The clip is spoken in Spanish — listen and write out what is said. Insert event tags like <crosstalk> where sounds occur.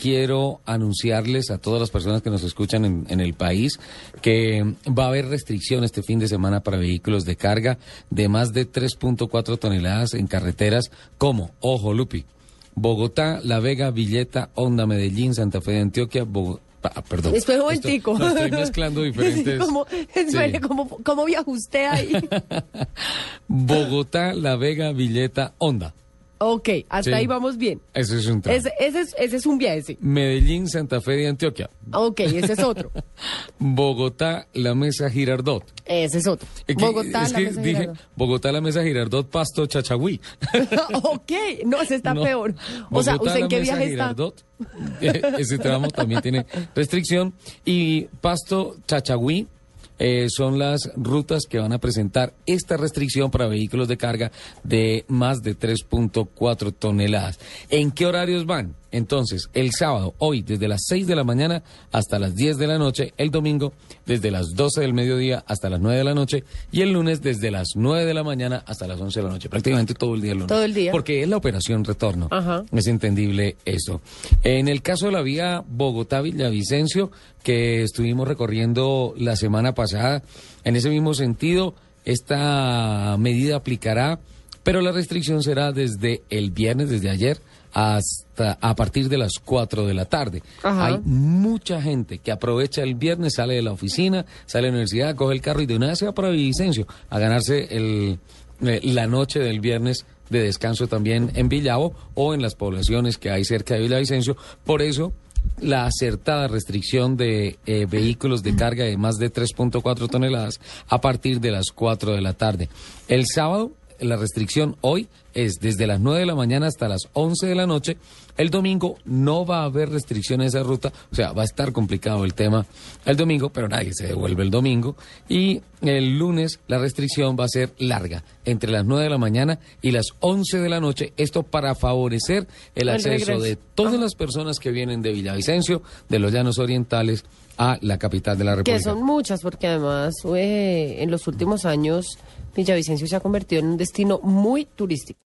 quiero anunciarles a todas las personas que nos escuchan en, en, el país que va a haber restricción este fin de semana para vehículos de carga de más de 3.4 toneladas en carreteras como, ojo Lupi, Bogotá, La Vega, Villeta, Honda, Medellín, Santa Fe de Antioquia, Bogotá. Ah, perdón. Después un momentico. No, estoy <laughs> mezclando diferentes. ¿Cómo, Sí. ¿cómo, cómo viaja usted ahí? <laughs> Bogotá, La Vega, Villeta, Honda. Ok, hasta Sí. ahí vamos bien. Ese es un tramo. Ese, ese, es, ese es un viaje, sí. Medellín, Santa Fe de Antioquia. Ok, ese es otro. <laughs> Bogotá, La Mesa Girardot. Ese es otro. Es que- Bogotá, es la que mesa dije Girardot. Bogotá, La Mesa Girardot, Pasto, Chachagüí. <laughs> ok, no, ese está No. peor. O sea, ¿usted en qué viaje está? Girardot. <laughs> Eh, Ese tramo también tiene restricción. Y Pasto, Chachagüí. Eh, son las rutas que van a presentar esta restricción para vehículos de carga de más de 3.4 toneladas. ¿En qué horarios van? Entonces, el sábado, hoy, desde las 6 de la mañana hasta las 10 de la noche, el domingo, desde las 12 del mediodía hasta las 9 de la noche, y el lunes, desde las 9 de la mañana hasta las 11 de la noche, prácticamente todo el día el lunes. Todo el día. Porque es la operación retorno. Ajá. Es entendible eso. En el caso de la vía Bogotá-Villavicencio, que estuvimos recorriendo la semana pasada, en ese mismo sentido, esta medida aplicará, pero la restricción será desde el viernes, desde ayer, hasta a partir de las 4 de la tarde. Ajá. Hay mucha gente que aprovecha el viernes, sale de la oficina, sale de la universidad, coge el carro y de una vez se va para Villavicencio a ganarse el, eh, la noche del viernes de descanso también en Villavo o en las poblaciones que hay cerca de Villavicencio. Por eso, la acertada restricción de eh, vehículos de carga de más de 3.4 toneladas a partir de las 4 de la tarde. El sábado, la restricción hoy es desde las 9 de la mañana hasta las 11 de la noche. El domingo no va a haber restricción en esa ruta, o sea, va a estar complicado el tema el domingo, pero nadie se devuelve el domingo. Y el lunes la restricción va a ser larga, entre las 9 de la mañana y las 11 de la noche. Esto para favorecer el El acceso regreso. de todas las personas que vienen de Villavicencio, de los Llanos Orientales, a la capital de la República. Que son muchas, porque además eh, en los últimos años Villavicencio se ha convertido en un destino muy turístico.